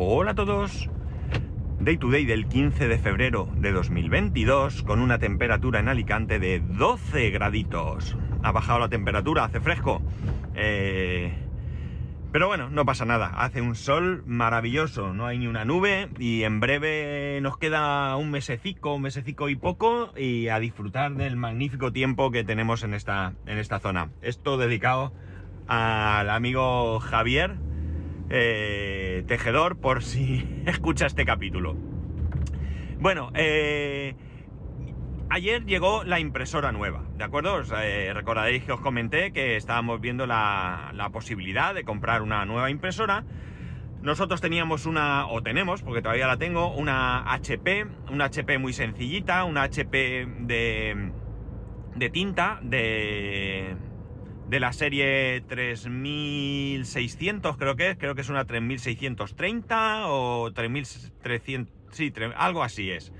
Hola a todos. Day to day del 15 de febrero de 2022 con una temperatura en Alicante de 12 graditos. Ha bajado la temperatura, hace fresco. Eh, pero bueno, no pasa nada. Hace un sol maravilloso, no hay ni una nube y en breve nos queda un mesecico, un mesecico y poco y a disfrutar del magnífico tiempo que tenemos en esta, en esta zona. Esto dedicado al amigo Javier, eh, tejedor, por si escucha este capítulo. Bueno, eh, ayer llegó la impresora nueva, ¿de acuerdo? Os, eh, recordaréis que os comenté que estábamos viendo la, posibilidad de comprar una nueva impresora. Nosotros teníamos una, o tenemos, porque todavía la tengo, una HP, una HP muy sencillita, una HP de, de tinta, de, de la serie 3600 creo que es, creo que es una 3630 o 3300, sí, algo así es.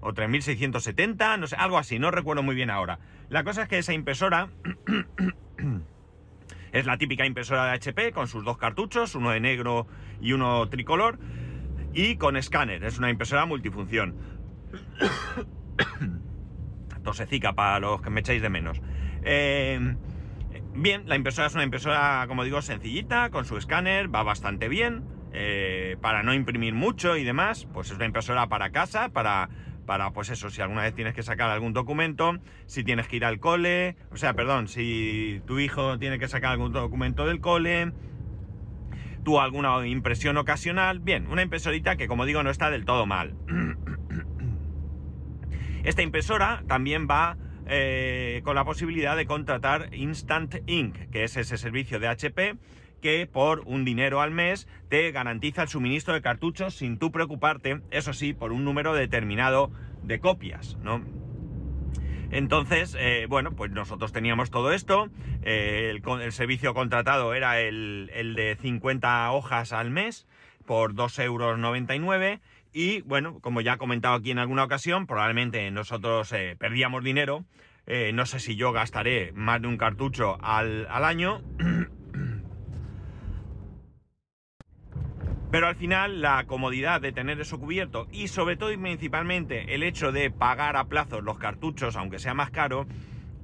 O 3670, no sé, algo así, no recuerdo muy bien ahora. La cosa es que esa impresora es la típica impresora de HP con sus dos cartuchos, uno de negro y uno tricolor, y con escáner, es una impresora multifunción. Tosecica para los que me echáis de menos. Eh, Bien, la impresora es una impresora, como digo, sencillita, con su escáner, va bastante bien, eh, para no imprimir mucho y demás, pues es una impresora para casa, para, para, pues eso, si alguna vez tienes que sacar algún documento, si tienes que ir al cole, o sea, perdón, si tu hijo tiene que sacar algún documento del cole, tú alguna impresión ocasional, bien, una impresorita que, como digo, no está del todo mal. Esta impresora también va eh, con la posibilidad de contratar Instant Ink, que es ese servicio de HP que por un dinero al mes te garantiza el suministro de cartuchos sin tú preocuparte, eso sí, por un número determinado de copias, ¿no? Entonces, eh, bueno, pues nosotros teníamos todo esto, eh, el, servicio contratado era el, el de 50 hojas al mes por 2,99 euros y bueno, como ya he comentado aquí en alguna ocasión, probablemente nosotros eh, perdíamos dinero, eh, no sé si yo gastaré más de un cartucho al, al año, Pero al final la comodidad de tener eso cubierto y sobre todo y principalmente el hecho de pagar a plazos los cartuchos, aunque sea más caro,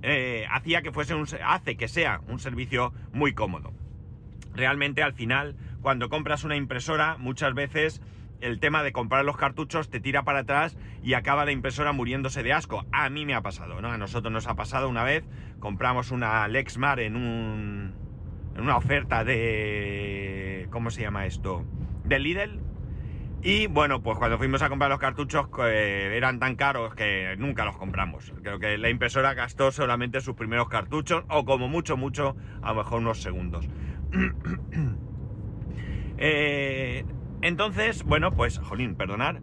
eh, hacía que fuese hace que sea un servicio muy cómodo. Realmente al final, cuando compras una impresora, muchas veces el tema de comprar los cartuchos te tira para atrás y acaba la impresora muriéndose de asco. A mí me ha pasado, ¿no? A nosotros nos ha pasado una vez, compramos una Lexmar en un en una oferta de ¿cómo se llama esto? de Lidl. Y bueno, pues cuando fuimos a comprar los cartuchos eh, eran tan caros que nunca los compramos. Creo que la impresora gastó solamente sus primeros cartuchos o como mucho, mucho, a lo mejor unos segundos. Eh, entonces, bueno, pues, jolín, perdonar.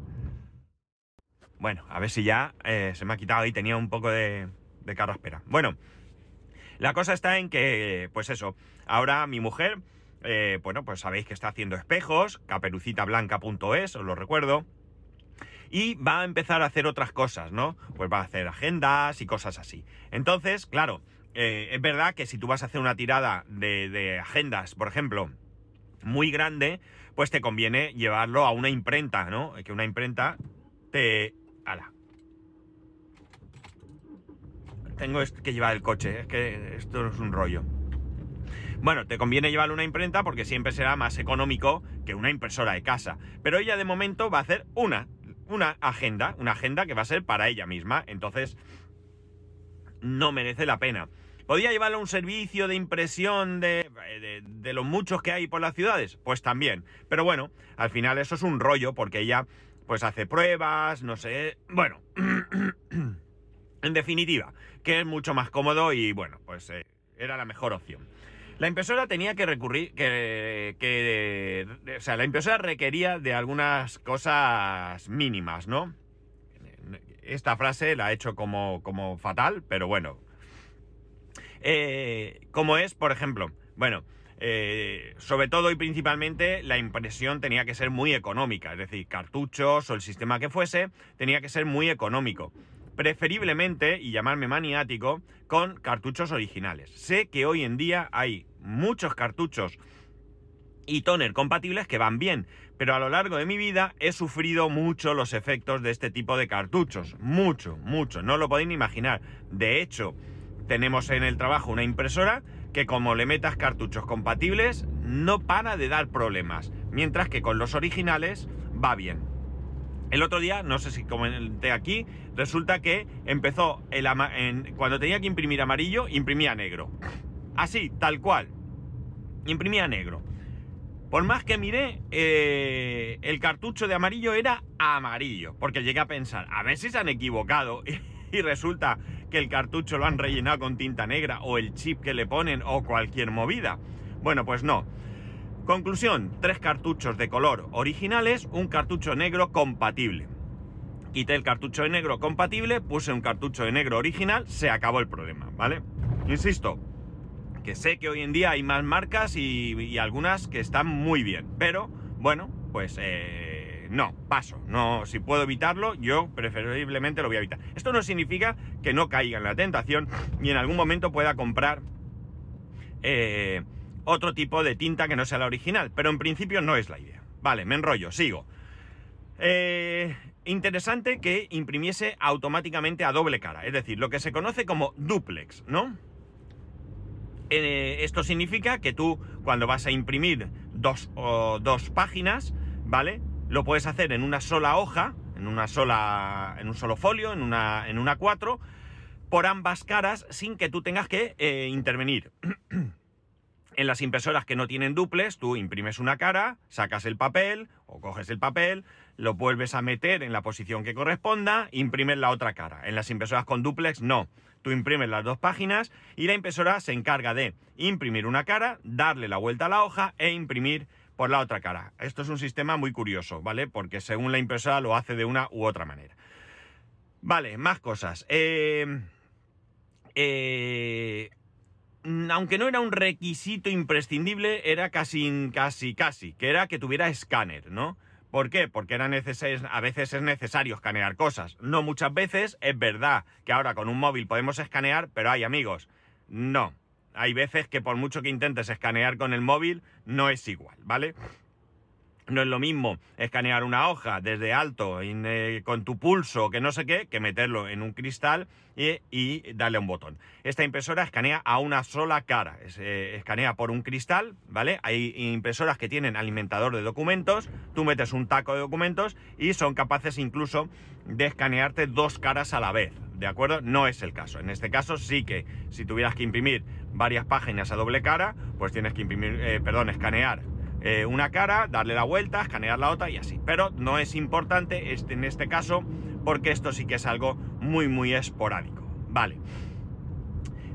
Bueno, a ver si ya eh, se me ha quitado y tenía un poco de, de carraspera. Bueno, la cosa está en que, pues eso, ahora mi mujer, eh, bueno, pues sabéis que está haciendo espejos, caperucitablanca.es, os lo recuerdo. Y va a empezar a hacer otras cosas, ¿no? Pues va a hacer agendas y cosas así. Entonces, claro, eh, es verdad que si tú vas a hacer una tirada de, de agendas, por ejemplo, muy grande, pues te conviene llevarlo a una imprenta, ¿no? Que una imprenta te... ¡Hala! Tengo que llevar el coche, es que esto es un rollo. Bueno, te conviene llevar una imprenta porque siempre será más económico que una impresora de casa. Pero ella de momento va a hacer una, una agenda, una agenda que va a ser para ella misma. Entonces, no merece la pena. ¿Podría llevarlo a un servicio de impresión de, de, de los muchos que hay por las ciudades? Pues también. Pero bueno, al final eso es un rollo porque ella pues hace pruebas, no sé. Bueno, en definitiva, que es mucho más cómodo y bueno, pues eh, era la mejor opción. La impresora tenía que recurrir, que, que, o sea, la impresora requería de algunas cosas mínimas, ¿no? Esta frase la he hecho como, como fatal, pero bueno. Eh, como es, por ejemplo, bueno, eh, sobre todo y principalmente la impresión tenía que ser muy económica, es decir, cartuchos o el sistema que fuese, tenía que ser muy económico. Preferiblemente, y llamarme maniático, con cartuchos originales. Sé que hoy en día hay muchos cartuchos y toner compatibles que van bien, pero a lo largo de mi vida he sufrido mucho los efectos de este tipo de cartuchos, mucho, mucho, no lo podéis ni imaginar. De hecho, tenemos en el trabajo una impresora que como le metas cartuchos compatibles no para de dar problemas, mientras que con los originales va bien. El otro día, no sé si comenté aquí, resulta que empezó el cuando tenía que imprimir amarillo, imprimía negro. Así, tal cual. Imprimía negro. Por más que miré, eh, el cartucho de amarillo era amarillo, porque llegué a pensar, a ver si se han equivocado y resulta que el cartucho lo han rellenado con tinta negra o el chip que le ponen o cualquier movida. Bueno, pues no. Conclusión, tres cartuchos de color originales, un cartucho negro compatible. Quité el cartucho de negro compatible, puse un cartucho de negro original, se acabó el problema, ¿vale? Insisto, que sé que hoy en día hay más marcas y, algunas que están muy bien, pero bueno, pues eh, no, paso. No, si puedo evitarlo, yo preferiblemente lo voy a evitar. Esto no significa que no caiga en la tentación y en algún momento pueda comprar eh, otro tipo de tinta que no sea la original, pero en principio no es la idea. Vale, me enrollo, sigo. Eh, interesante que imprimiese automáticamente a doble cara, es decir, lo que se conoce como duplex, ¿no? Eh, esto significa que tú, cuando vas a imprimir dos, dos páginas, ¿vale? Lo puedes hacer en una sola hoja, en una sola. en un solo folio, en una, en una 4, por ambas caras, sin que tú tengas que eh, intervenir. en las impresoras que no tienen duples, tú imprimes una cara, sacas el papel, o coges el papel, lo vuelves a meter en la posición que corresponda, imprimes la otra cara. En las impresoras con duplex, no. Tú imprimes las dos páginas y la impresora se encarga de imprimir una cara, darle la vuelta a la hoja e imprimir por la otra cara. Esto es un sistema muy curioso, ¿vale? Porque según la impresora lo hace de una u otra manera. Vale, más cosas. Eh, eh, aunque no era un requisito imprescindible, era casi, casi, casi, que era que tuviera escáner, ¿no? ¿Por qué? Porque a veces es necesario escanear cosas. No muchas veces, es verdad que ahora con un móvil podemos escanear, pero hay amigos, no. Hay veces que por mucho que intentes escanear con el móvil, no es igual, ¿vale? No es lo mismo escanear una hoja desde alto eh, con tu pulso, que no sé qué, que meterlo en un cristal y, darle un botón. Esta impresora escanea a una sola cara, eh, escanea por un cristal, ¿vale? Hay impresoras que tienen alimentador de documentos, tú metes un taco de documentos y son capaces incluso de escanearte dos caras a la vez, ¿de acuerdo? No es el caso. En este caso sí que si tuvieras que imprimir varias páginas a doble cara, pues tienes que imprimir, eh, perdón, escanear eh, una cara, darle la vuelta, escanear la otra y así. Pero no es importante este, en este caso porque esto sí que es algo muy muy esporádico. Vale.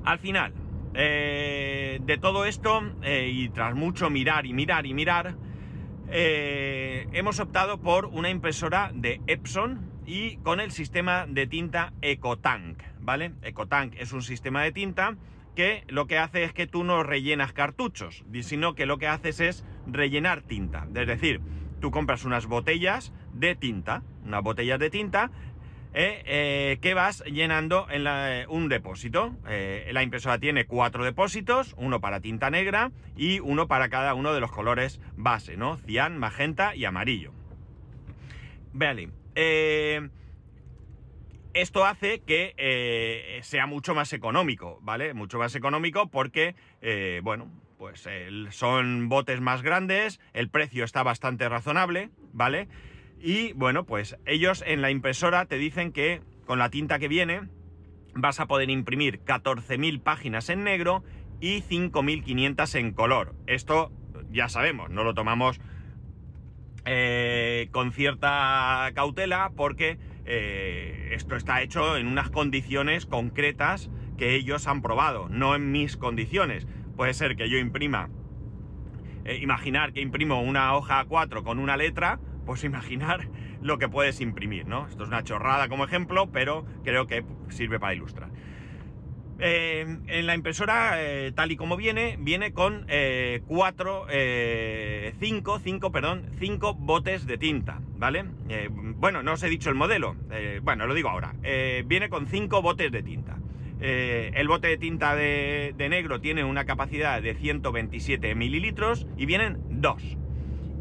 Al final, eh, de todo esto eh, y tras mucho mirar y mirar y mirar, hemos optado por una impresora de Epson y con el sistema de tinta EcoTank, ¿vale? EcoTank es un sistema de tinta que lo que hace es que tú no rellenas cartuchos, sino que lo que haces es rellenar tinta. Es decir, tú compras unas botellas de tinta, unas botellas de tinta, eh, eh, que vas llenando en eh, un depósito. la impresora tiene cuatro depósitos, uno para tinta negra y uno para cada uno de los colores base, ¿no? Cian, magenta y amarillo. Vale. Esto hace que eh, sea mucho más económico, ¿vale? Mucho más económico porque, eh, bueno, pues son botes más grandes, el precio está bastante razonable, ¿vale? Y bueno, pues ellos en la impresora te dicen que con la tinta que viene vas a poder imprimir 14.000 páginas en negro y 5.500 en color. Esto ya sabemos, no lo tomamos eh, con cierta cautela porque eh, esto está hecho en unas condiciones concretas que ellos han probado, no en mis condiciones. Puede ser que yo imprima, eh, imaginar que imprimo una hoja A4 con una letra, pues imaginar lo que puedes imprimir, ¿no? Esto es una chorrada como ejemplo, pero creo que sirve para ilustrar. Eh, en la impresora, eh, tal y como viene, viene con eh, cuatro, cinco, cinco, perdón, cinco botes de tinta, ¿vale? bueno, no os he dicho el modelo, bueno, lo digo ahora. viene con cinco botes de tinta. eh, el bote de tinta de, negro tiene una capacidad de 127 mililitros y vienen dos.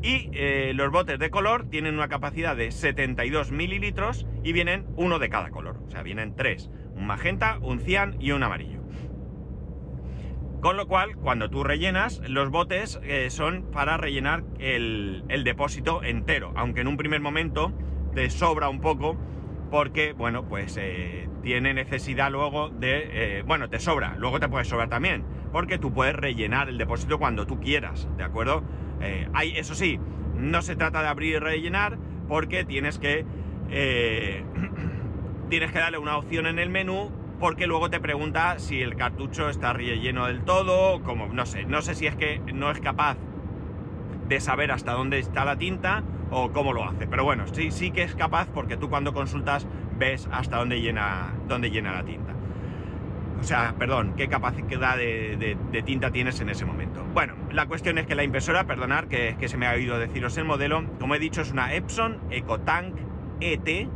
Y eh, los botes de color tienen una capacidad de 72 mililitros y vienen uno de cada color. O sea, vienen tres. Un magenta, un cian y un amarillo. Con lo cual, cuando tú rellenas, los botes eh, son para rellenar el, depósito entero. Aunque en un primer momento te sobra un poco porque, bueno, pues eh, tiene necesidad luego de... bueno, te sobra, luego te puede sobrar también, porque tú puedes rellenar el depósito cuando tú quieras, ¿de acuerdo? Eh, hay, eso sí, no se trata de abrir y rellenar porque tienes que, eh, tienes que darle una opción en el menú porque luego te pregunta si el cartucho está relleno del todo, como no sé, no sé si es que no es capaz de saber hasta dónde está la tinta o cómo lo hace, pero bueno, sí, sí que es capaz porque tú cuando consultas ves hasta dónde llena, dónde llena la tinta. O sea, perdón, qué capacidad de, tinta tienes en ese momento. Bueno, la cuestión es que la impresora, perdonar que, que se me ha oído deciros el modelo, como he dicho, es una Epson EcoTank ET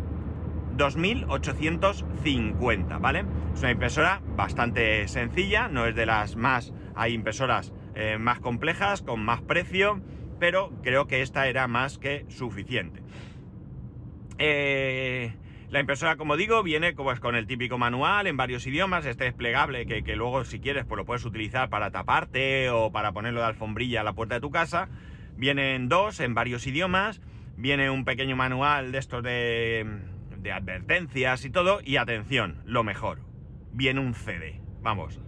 2850, ¿vale? Es una impresora bastante sencilla, no es de las más, hay impresoras eh, más complejas, con más precio, pero creo que esta era más que suficiente. Eh, la impresora, como digo, viene como con el típico manual en varios idiomas, este desplegable que, que, luego si quieres pues lo puedes utilizar para taparte o para ponerlo de alfombrilla a la puerta de tu casa. Vienen dos en varios idiomas, viene un pequeño manual de estos de, de advertencias y todo, y atención, lo mejor, viene un CD. Vamos,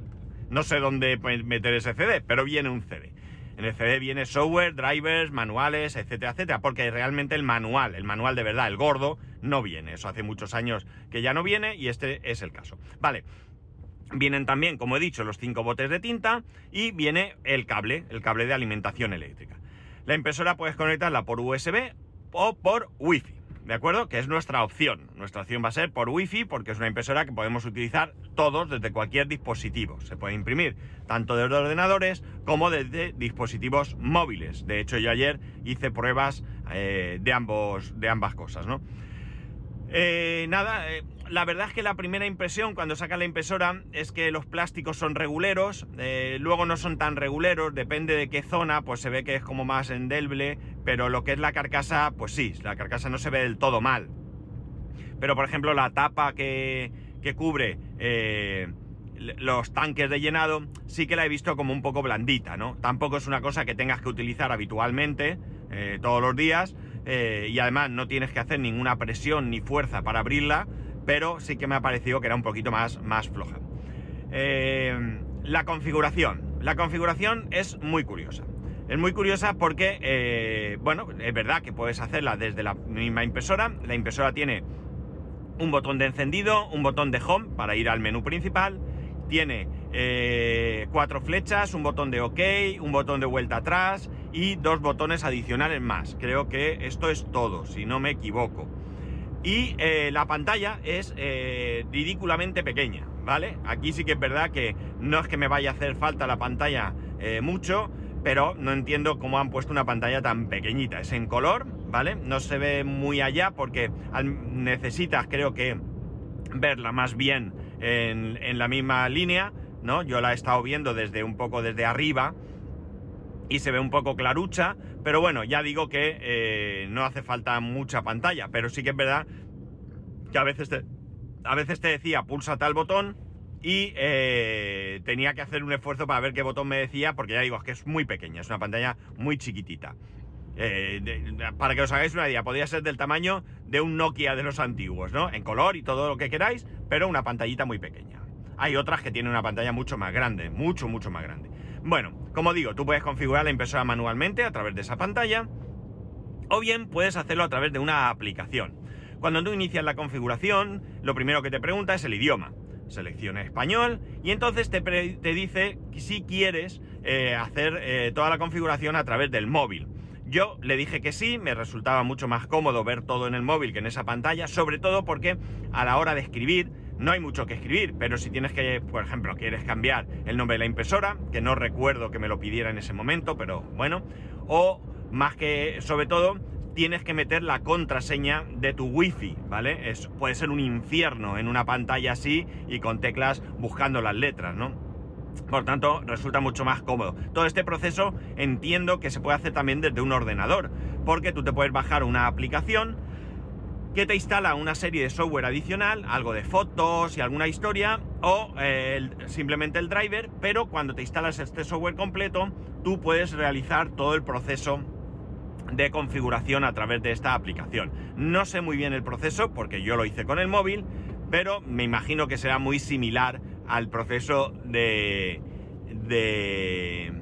no sé dónde meter ese CD, pero viene un CD. En el CD viene software, drivers, manuales, etcétera, etcétera, porque realmente el manual, el manual de verdad, el gordo, no viene. Eso hace muchos años que ya no viene y este es el caso. Vale. Vienen también, como he dicho, los cinco botes de tinta y viene el cable, el cable de alimentación eléctrica. La impresora puedes conectarla por USB o por Wi-Fi. ¿De acuerdo? Que es nuestra opción. Nuestra opción va a ser por Wi-Fi porque es una impresora que podemos utilizar todos desde cualquier dispositivo. Se puede imprimir tanto desde ordenadores como desde dispositivos móviles. De hecho, yo ayer hice pruebas eh, de, ambos, de ambas cosas, ¿no? Eh, nada, eh, la verdad es que la primera impresión cuando saca la impresora es que los plásticos son reguleros, luego no son tan reguleros, depende de qué zona, pues se ve que es como más endeble, pero lo que es la carcasa, pues sí, la carcasa no se ve del todo mal. Pero por ejemplo la tapa que, cubre eh, los tanques de llenado sí que la he visto como un poco blandita, ¿no? Tampoco es una cosa que tengas que utilizar habitualmente, eh, todos los días, eh, y además no tienes que hacer ninguna presión ni fuerza para abrirla, pero sí que me ha parecido que era un poquito más, más floja. la configuración. La configuración es muy curiosa. Es muy curiosa porque, eh, bueno, es verdad que puedes hacerla desde la misma impresora. La impresora tiene un botón de encendido, un botón de home para ir al menú principal. Tiene eh, cuatro flechas, un botón de OK, un botón de vuelta atrás y dos botones adicionales más. Creo que esto es todo, si no me equivoco. Y eh, la pantalla es ridículamente pequeña, ¿vale? Aquí sí que es verdad que no es que me vaya a hacer falta la pantalla mucho, pero no entiendo cómo han puesto una pantalla tan pequeñita. Es en color, ¿vale? No se ve muy allá porque necesitas, creo que, verla más bien en, la misma línea, ¿no? Yo la he estado viendo desde un poco desde arriba y se ve un poco clarucha, pero bueno, ya digo que eh, no hace falta mucha pantalla, pero sí que es verdad que a veces a veces te decía pulsa tal botón y eh, tenía que hacer un esfuerzo para ver qué botón me decía, porque ya digo, que es muy pequeña, es una pantalla muy chiquitita. Eh, para que os hagáis una idea, podría ser del tamaño de un Nokia de los antiguos, ¿no? En color y todo lo que queráis, pero una pantallita muy pequeña. Hay otras que tienen una pantalla mucho más grande, mucho, mucho más grande. Bueno, como digo, tú puedes configurar la impresora manualmente a través de esa pantalla, o bien puedes hacerlo a través de una aplicación. Cuando tú inicias la configuración, lo primero que te pregunta es el idioma selecciona español y entonces te, te dice si quieres eh, hacer eh, toda la configuración a través del móvil. Yo le dije que sí, me resultaba mucho más cómodo ver todo en el móvil que en esa pantalla, sobre todo porque a la hora de escribir no hay mucho que escribir, pero si tienes que, por ejemplo, quieres cambiar el nombre de la impresora, que no recuerdo que me lo pidiera en ese momento, pero bueno, o más que, sobre todo, tienes que meter la contraseña de tu wifi, ¿vale? Es, puede ser un infierno en una pantalla así y con teclas buscando las letras, ¿no? Por tanto, resulta mucho más cómodo. Todo este proceso entiendo que se puede hacer también desde un ordenador, porque tú te puedes bajar una aplicación que te instala una serie de software adicional, algo de fotos y alguna historia, o eh, simplemente el driver, pero cuando te instalas este software completo, tú puedes realizar todo el proceso de configuración a través de esta aplicación. No sé muy bien el proceso porque yo lo hice con el móvil, pero me imagino que será muy similar al proceso de... de...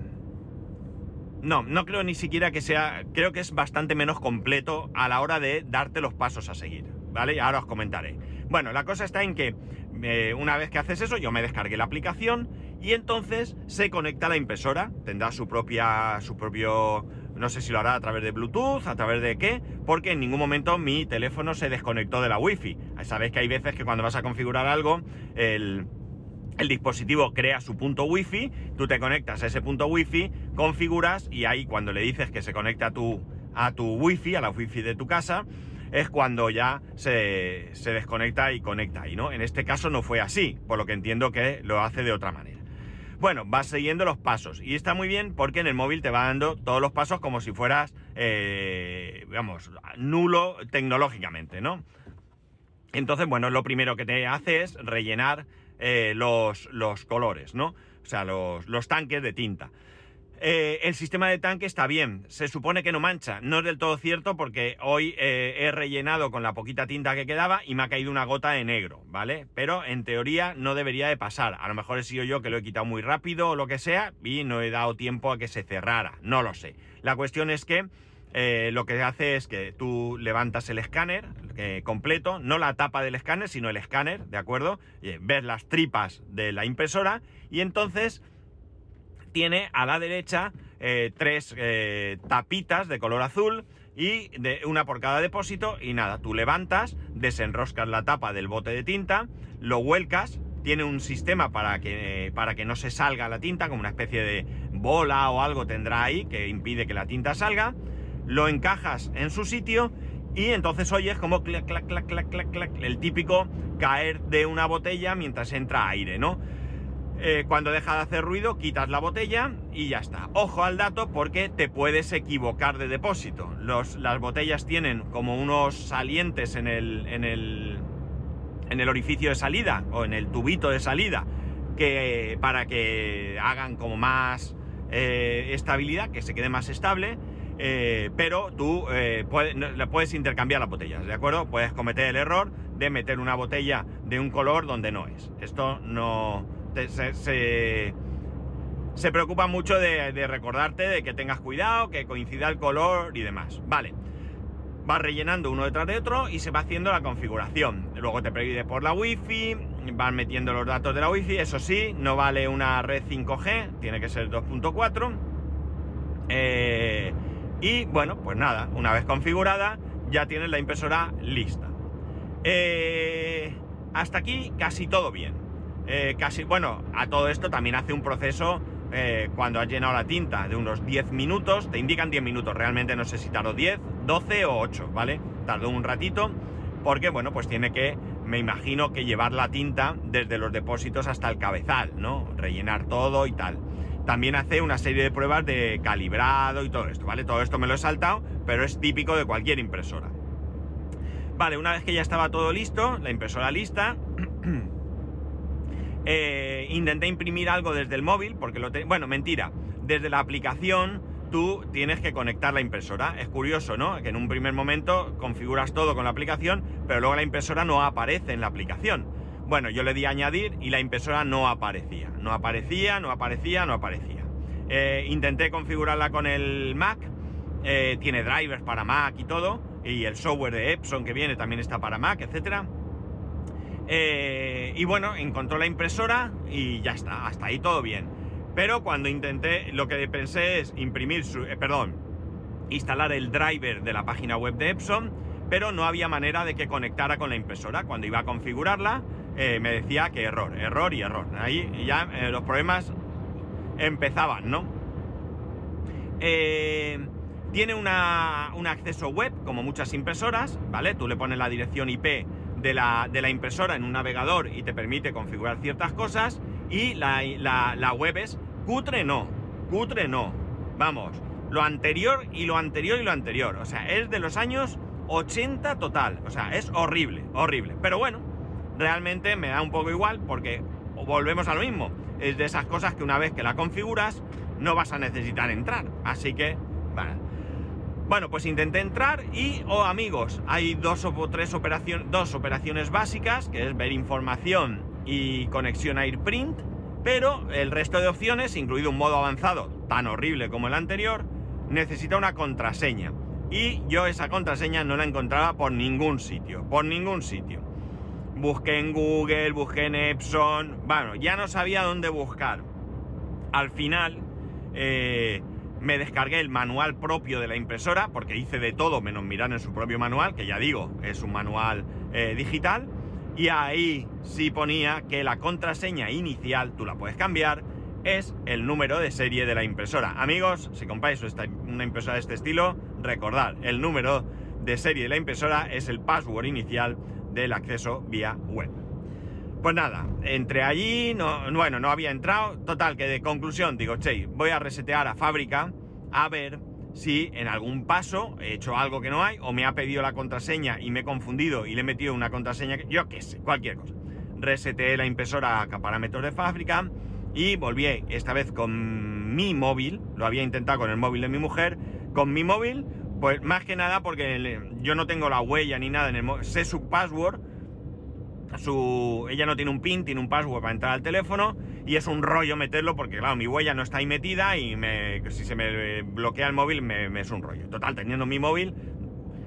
No, no creo ni siquiera que sea... Creo que es bastante menos completo a la hora de darte los pasos a seguir, ¿vale? Ahora os comentaré. Bueno, la cosa está en que eh, una vez que haces eso, yo me descargué la aplicación y entonces se conecta a la impresora. Tendrá su propia... su propio no sé si lo hará a través de Bluetooth, a través de qué, porque en ningún momento mi teléfono se desconectó de la Wi-Fi. Sabéis que hay veces que cuando vas a configurar algo, el, dispositivo crea su punto Wi-Fi, tú te conectas a ese punto Wi-Fi, configuras y ahí cuando le dices que se conecta a tu, a tu Wi-Fi, a la Wi-Fi de tu casa, es cuando ya se, se desconecta y conecta ahí, ¿no? En este caso no fue así, por lo que entiendo que lo hace de otra manera. Bueno, vas siguiendo los pasos y está muy bien porque en el móvil te va dando todos los pasos como si fueras, eh, digamos, nulo tecnológicamente, ¿no? Entonces, bueno, lo primero que te hace es rellenar eh, los, los, colores, ¿no? O sea, los, los tanques de tinta. Eh, el sistema de tanque está bien, se supone que no mancha, no es del todo cierto porque hoy eh, he rellenado con la poquita tinta que quedaba y me ha caído una gota de negro, ¿vale? Pero en teoría no debería de pasar, a lo mejor he sido yo que lo he quitado muy rápido o lo que sea y no he dado tiempo a que se cerrara, no lo sé. La cuestión es que eh, lo que hace es que tú levantas el escáner completo, no la tapa del escáner, sino el escáner, ¿de acuerdo? ves las tripas de la impresora y entonces tiene a la derecha eh, tres eh, tapitas de color azul y de una por cada depósito y nada, tú levantas, desenroscas la tapa del bote de tinta, lo vuelcas, tiene un sistema para que, para que no se salga la tinta, como una especie de bola o algo tendrá ahí que impide que la tinta salga, lo encajas en su sitio y entonces oyes como clac, clac, clac, clac, clac, clac, el típico caer de una botella mientras entra aire, ¿no? Eh, cuando deja de hacer ruido, quitas la botella y ya está. Ojo al dato porque te puedes equivocar de depósito. las botellas tienen como unos salientes en el, en el, en el orificio de salida o en el tubito de salida que para que hagan como más eh, estabilidad, que se quede más estable. Eh, pero tú puedes, puedes intercambiar las botellas, ¿de acuerdo? Puedes cometer el error de meter una botella de un color donde no es. Esto no, se, preocupa mucho de, recordarte de que tengas cuidado, que coincida el color y demás. Vale. Va rellenando uno detrás de otro y se va haciendo la configuración. Luego te pide por la wifi, van metiendo los datos de la wifi, eso sí, no vale una red 5G, tiene que ser 2.4. Eh, y bueno, pues nada, una vez configurada, ya tienes la impresora lista. Eh, hasta aquí casi todo bien. Eh, casi, bueno, a todo esto también hace un proceso eh, cuando has llenado la tinta de unos 10 minutos, te indican 10 minutos, realmente no sé si tardó 10, 12 o 8, ¿vale? Tardó un ratito porque, bueno, pues tiene que, me imagino que llevar la tinta desde los depósitos hasta el cabezal, ¿no? Rellenar todo y tal. También hace una serie de pruebas de calibrado y todo esto, ¿vale? Todo esto me lo he saltado, pero es típico de cualquier impresora. Vale, una vez que ya estaba todo listo, la impresora lista, Eh, intenté imprimir algo desde el móvil, porque lo tengo... Bueno, mentira. Desde la aplicación tú tienes que conectar la impresora. Es curioso, ¿no? Que en un primer momento configuras todo con la aplicación, pero luego la impresora no aparece en la aplicación. Bueno, yo le di a añadir y la impresora no aparecía. No aparecía, no aparecía, no aparecía. Eh, intenté configurarla con el Mac. Eh, tiene drivers para Mac y todo. Y el software de Epson que viene también está para Mac, etcétera eh, y bueno, encontró la impresora y ya está, hasta ahí todo bien. Pero cuando intenté, lo que pensé es imprimir su, perdón, instalar el driver de la página web de Epson, pero no había manera de que conectara con la impresora. Cuando iba a configurarla, eh, me decía que error, error y error. Ahí ya los problemas empezaban, ¿no? Tiene una, un acceso web, como muchas impresoras, ¿vale? Tú le pones la dirección IP de la, de la impresora en un navegador y te permite configurar ciertas cosas. Y la, la, la web es cutre no, cutre no. Vamos, lo anterior y lo anterior y lo anterior. O sea, es de los años 80 total. O sea, es horrible, horrible. Pero bueno, realmente me da un poco igual porque volvemos a lo mismo. Es de esas cosas que una vez que la configuras no vas a necesitar entrar. Así que, bueno. Pues intenté entrar y, oh amigos, hay dos o tres operaciones, dos operaciones básicas, que es ver información y conexión a AirPrint, pero el resto de opciones, incluido un modo avanzado tan horrible como el anterior, necesita una contraseña. Y yo esa contraseña no la encontraba por ningún sitio, por ningún sitio. Busqué en Google, busqué en Epson, bueno, ya no sabía dónde buscar. Al final eh, me descargué el manual propio de la impresora, porque hice de todo menos mirar en su propio manual, que ya digo, es un manual eh, digital. Y ahí sí ponía que la contraseña inicial, tú la puedes cambiar, es el número de serie de la impresora. Amigos, si compráis una impresora de este estilo, recordad, el número de serie de la impresora es el password inicial del acceso vía web. Pues nada, entre allí, no, bueno, no había entrado. Total, que de conclusión digo, che, voy a resetear a fábrica a ver si en algún paso he hecho algo que no hay o me ha pedido la contraseña y me he confundido y le he metido una contraseña que yo qué sé, cualquier cosa. Reseteé la impresora a parámetros de fábrica y volví esta vez con mi móvil, lo había intentado con el móvil de mi mujer, con mi móvil, pues más que nada porque yo no tengo la huella ni nada en el sé su password, su, ella no tiene un pin, tiene un password para entrar al teléfono y es un rollo meterlo porque claro, mi huella no está ahí metida y si se me bloquea el móvil me, es un rollo. Total, teniendo mi móvil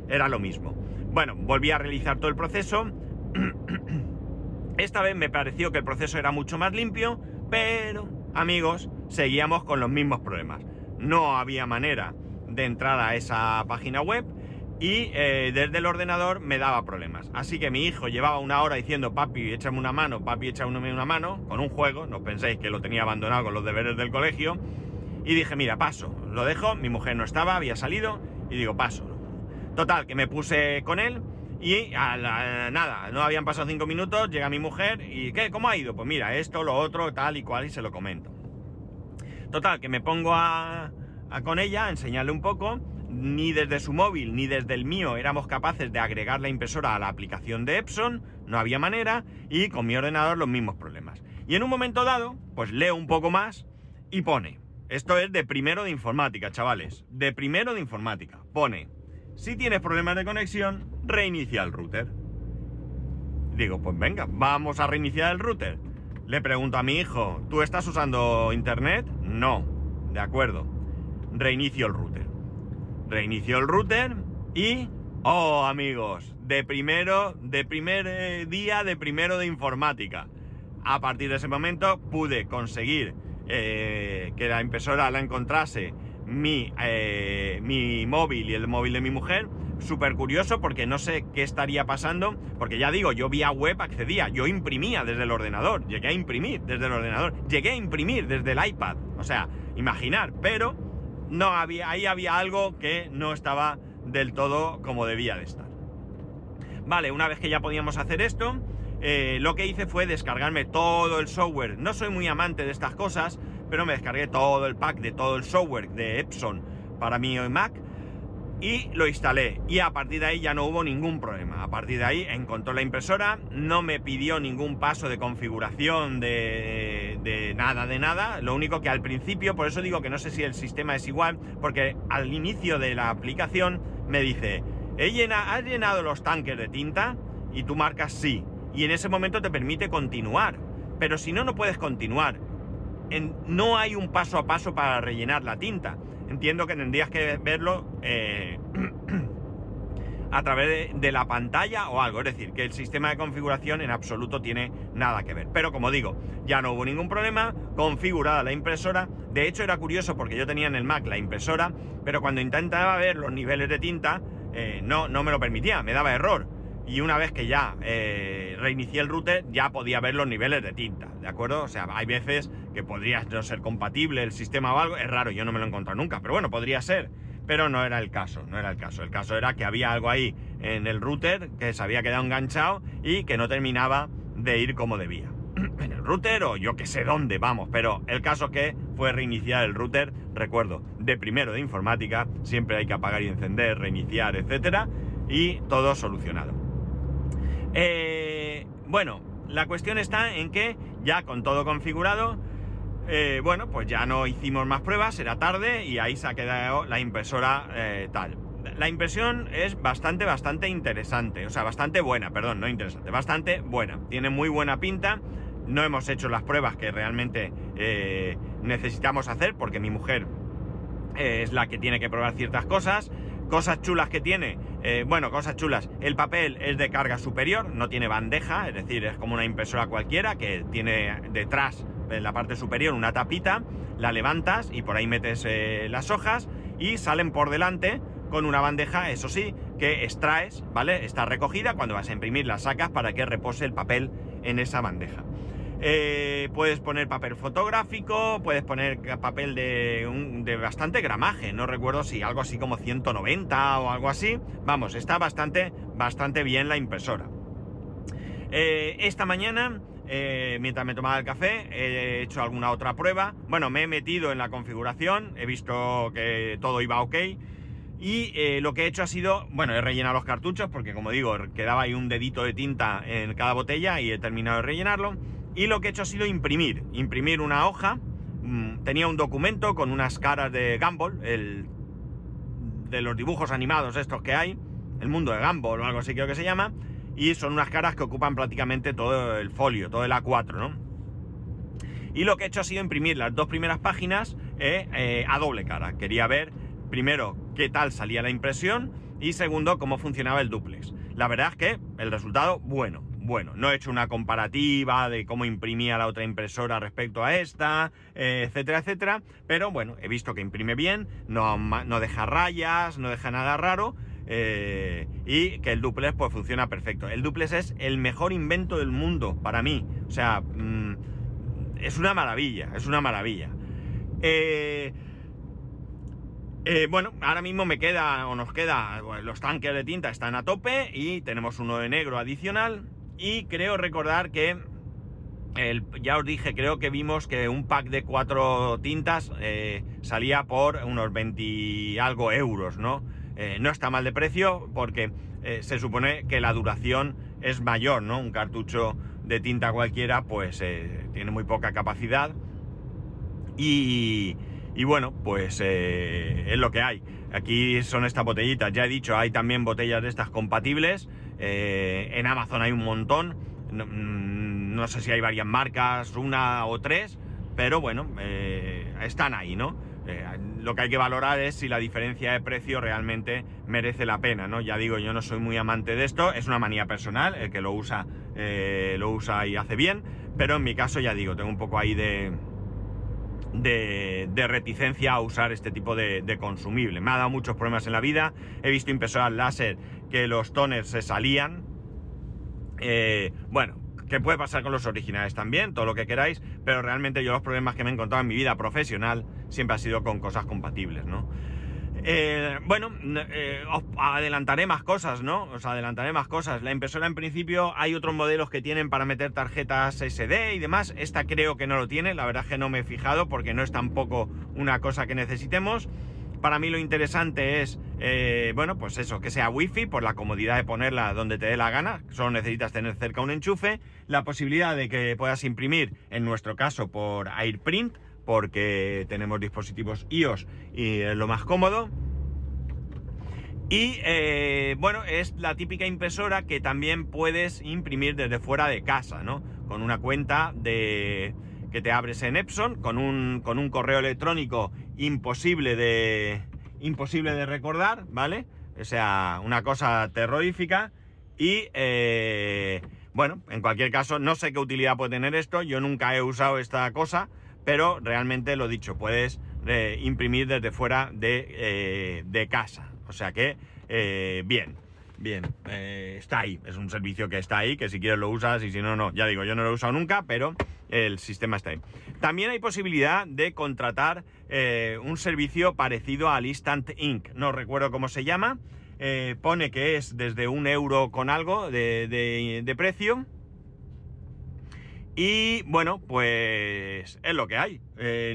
era lo mismo. Bueno, volví a realizar todo el proceso. Esta vez me pareció que el proceso era mucho más limpio, pero, amigos, seguíamos con los mismos problemas. No había manera de entrar a esa página web y eh, desde el ordenador me daba problemas. Así que mi hijo llevaba una hora diciendo, papi, échame una mano, papi, échame una mano, con un juego, no penséis que lo tenía abandonado con los deberes del colegio. Y dije, mira, paso, lo dejo, mi mujer no estaba, había salido, y digo, paso. Total, que me puse con él y a nada, no habían pasado cinco minutos, llega mi mujer y ¿qué? ¿Cómo ha ido? Pues mira, esto, lo otro, tal y cual, y se lo comento. Total, que me pongo a, con ella enseñarle un poco. Ni desde su móvil ni desde el mío éramos capaces de agregar la impresora a la aplicación de Epson, no había manera, y con mi ordenador los mismos problemas. Y en un momento dado, pues leo un poco más y pone, esto es de primero de informática, chavales, de primero de informática, pone, si tienes problemas de conexión, reinicia el router. Digo, pues venga, vamos a reiniciar el router. Le pregunto a mi hijo, ¿tú estás usando internet? No. De acuerdo. Reinicio el router. Reinicio el router y... Oh, amigos, de primero, de primer eh, día de primero de informática. A partir de ese momento pude conseguir eh, que la impresora la encontrase mi, eh, mi móvil y el móvil de mi mujer. Súper curioso porque no sé qué estaría pasando, porque ya digo, yo vía web accedía, yo imprimía desde el ordenador, llegué a imprimir desde el ordenador, llegué a imprimir desde el iPad, o sea, imaginar, pero no había, ahí había algo que no estaba del todo como debía de estar. Vale, una vez que ya podíamos hacer esto, eh, lo que hice fue descargarme todo el software. No soy muy amante de estas cosas, pero me descargué todo el pack de todo el software de Epson para mi Mac y lo instalé. Y a partir de ahí ya no hubo ningún problema. A partir de ahí encontró la impresora, no me pidió ningún paso de configuración de, nada, de nada. Lo único que al principio, por eso digo que no sé si el sistema es igual, porque al inicio de la aplicación me dice, He llena, ¿has llenado los tanques de tinta? Y tú marcas sí. Y en ese momento te permite continuar. Pero si no, no puedes continuar no hay un paso a paso para rellenar la tinta. Entiendo que tendrías que verlo eh, a través de, la pantalla o algo. Es decir, que el sistema de configuración en absoluto tiene nada que ver. Pero como digo, ya no hubo ningún problema. Configurada la impresora. De hecho, era curioso porque yo tenía en el Mac la impresora, pero cuando intentaba ver los niveles de tinta, eh, no, no me lo permitía, me daba error y una vez que ya eh, reinicié el router ya podía ver los niveles de tinta, ¿de acuerdo? O sea, hay veces que podría no ser compatible el sistema o algo, es raro, yo no me lo he encontrado nunca, pero bueno, podría ser. pero no era el caso, no era el caso. El caso era que había algo ahí en el router que se había quedado enganchado y que no terminaba de ir como debía. en el router o yo que sé dónde, vamos, pero el caso que fue reiniciar el router, recuerdo, de primero de informática, siempre hay que apagar y encender, reiniciar, etcétera, y todo solucionado. Eh, bueno, la cuestión está en que ya con todo configurado, eh, bueno, pues ya no hicimos más pruebas, era tarde y ahí se ha quedado la impresora eh, tal. La impresión es bastante, bastante interesante, o sea, bastante buena, perdón, no interesante, bastante buena. Tiene muy buena pinta, no hemos hecho las pruebas que realmente necesitamos hacer porque mi mujer es la que tiene que probar ciertas cosas. Cosas chulas que tiene, eh, bueno, cosas chulas. El papel es de carga superior, no tiene bandeja, es decir, es como una impresora cualquiera que tiene detrás, en la parte superior, una tapita, la levantas y por ahí metes las hojas y salen por delante con una bandeja, eso sí, que extraes, ¿vale? Está recogida, cuando vas a imprimir la sacas para que repose el papel en esa bandeja. Eh, puedes poner papel fotográfico, puedes poner papel de, bastante gramaje, no recuerdo si algo así como 190 o algo así. Vamos, está bastante, bastante bien la impresora. Eh, esta mañana, eh, mientras me tomaba el café, he hecho alguna otra prueba. Bueno, me he metido en la configuración, he visto que todo iba ok. Y lo que he hecho ha sido, bueno, he rellenado los cartuchos porque como digo, quedaba ahí un dedito de tinta en cada botella y he terminado de rellenarlo. Y lo que he hecho ha sido imprimir, imprimir una hoja. Mm, tenía un documento con unas caras de Gumball, el, de los dibujos animados estos que hay, el mundo de Gumball o algo así creo que se llama. Y son unas caras que ocupan prácticamente todo el folio, todo el A4, ¿no? Y lo que he hecho ha sido imprimir las dos primeras páginas eh, eh, a doble cara. Quería ver, primero, qué tal salía la impresión y segundo, cómo funcionaba el duplex. La verdad es que el resultado, bueno, bueno, no he hecho una comparativa de cómo imprimía la otra impresora respecto a esta, eh, etcétera, etcétera, pero bueno, he visto que imprime bien, no, deja rayas, no deja nada raro. Eh, y que el duplex pues funciona perfecto. El duplex es el mejor invento del mundo para mí. O sea, mm, es una maravilla, es una maravilla. Eh, bueno, ahora mismo me queda o nos queda, los tanques de tinta están a tope y tenemos uno de negro adicional. Y creo recordar que, ya os dije, creo que vimos que un pack de cuatro tintas eh, salía por unos 20 algo euros, ¿no? Eh, no está mal de precio porque eh, se supone que la duración es mayor, ¿no? Un cartucho de tinta cualquiera pues tiene muy poca capacidad y, y bueno, pues es lo que hay. Aquí son estas botellitas, ya he dicho, hay también botellas de estas compatibles eh, en Amazon hay un montón. Mm, no, sé si hay varias marcas, una o tres, pero bueno, eh, están ahí, ¿no? Eh, lo que hay que valorar es si la diferencia de precio realmente merece la pena, ¿no? Ya digo, yo no soy muy amante de esto, es una manía personal, el que lo usa, lo usa y hace bien, pero en mi caso, ya digo, tengo un poco ahí de, de, reticencia a usar este tipo de, de, consumible. Me ha dado muchos problemas en la vida. He visto impresoras láser que los toners se salían. Eh, bueno, que puede pasar con los originales también, todo lo que queráis, pero realmente yo los problemas que me he encontrado en mi vida profesional siempre ha sido con cosas compatibles, ¿no? Eh, bueno, eh, os adelantaré más cosas, ¿no? Os adelantaré más cosas. La impresora en principio hay otros modelos que tienen para meter tarjetas SD y demás. Esta creo que no lo tiene, la verdad es que no me he fijado porque no es tampoco una cosa que necesitemos. Para mí lo interesante es, eh, bueno, pues eso, que sea wifi por la comodidad de ponerla donde te dé la gana. Solo necesitas tener cerca un enchufe. La posibilidad de que puedas imprimir, en nuestro caso, por AirPrint porque tenemos dispositivos iOS y es lo más cómodo. Y eh, bueno, es la típica impresora que también puedes imprimir desde fuera de casa, ¿no? Con una cuenta de que te abres en Epson, con un, con un correo electrónico imposible de, imposible de recordar, ¿vale? O sea, una cosa terrorífica. Y eh, bueno, en cualquier caso, no sé qué utilidad puede tener esto. Yo nunca he usado esta cosa pero realmente lo dicho, puedes eh, imprimir desde fuera de, eh, casa. O sea que, bien. Bien, eh, está ahí. Es un servicio que está ahí, que si quieres lo usas y si no, no. Ya digo, yo no lo he usado nunca, pero el sistema está ahí. También hay posibilidad de contratar eh, un servicio parecido al Instant Ink. No recuerdo cómo se llama. Eh, pone que es desde un euro con algo de, precio. Y bueno, pues es lo que hay.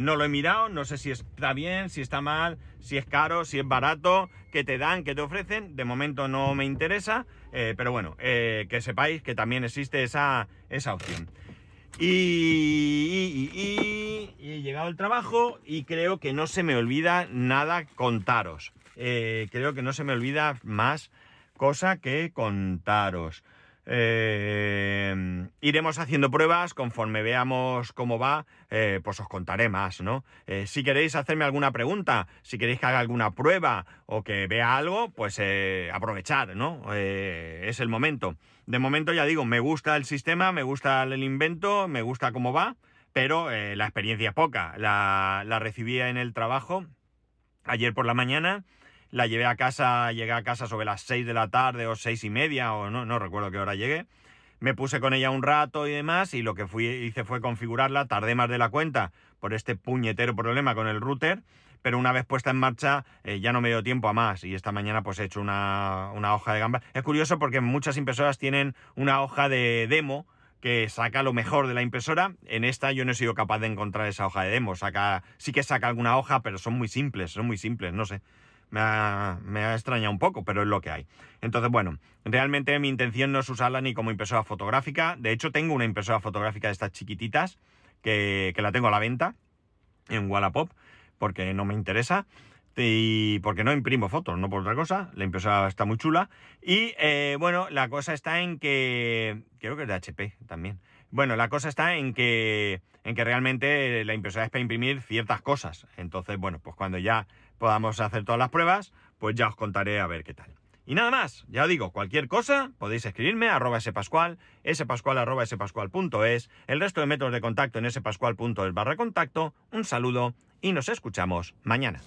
no lo he mirado, no sé si está bien, si está mal, si es caro, si es barato, qué te dan, qué te ofrecen. De momento no me interesa, eh, pero bueno, eh, que sepáis que también existe esa, esa opción. Y, he llegado al trabajo y creo que no se me olvida nada contaros. Eh, creo que no se me olvida más cosa que contaros. Eh, iremos haciendo pruebas conforme veamos cómo va, eh, pues os contaré más, ¿no? Eh, si queréis hacerme alguna pregunta, si queréis que haga alguna prueba o que vea algo, pues aprovechar, ¿no? es el momento. De momento ya digo, me gusta el sistema, me gusta el invento, me gusta cómo va, pero la experiencia es poca. La, la recibí en el trabajo ayer por la mañana la llevé a casa, llegué a casa sobre las 6 de la tarde o seis y media, o no, no recuerdo qué hora llegué. Me puse con ella un rato y demás, y lo que fui, hice fue configurarla, tardé más de la cuenta por este puñetero problema con el router, pero una vez puesta en marcha eh, ya no me dio tiempo a más y esta mañana pues he hecho una, una hoja de gamba. Es curioso porque muchas impresoras tienen una hoja de demo que saca lo mejor de la impresora. En esta yo no he sido capaz de encontrar esa hoja de demo. Saca, sí que saca alguna hoja, pero son muy simples, son muy simples, no sé me ha, extrañado un poco, pero es lo que hay. Entonces, bueno, realmente mi intención no es usarla ni como impresora fotográfica. De hecho, tengo una impresora fotográfica de estas chiquititas que, la tengo a la venta en Wallapop porque no me interesa y porque no imprimo fotos, no por otra cosa. La impresora está muy chula. Y eh, bueno, la cosa está en que. Creo que es de HP también. Bueno, la cosa está en que. En que realmente la impresora es para imprimir ciertas cosas. Entonces, bueno, pues cuando ya podamos hacer todas las pruebas, pues ya os contaré a ver qué tal. Y nada más, ya os digo, cualquier cosa podéis escribirme a arroba spascual, spascual arroba spascual.es, el resto de métodos de contacto en spascual.es barra contacto, un saludo y nos escuchamos mañana.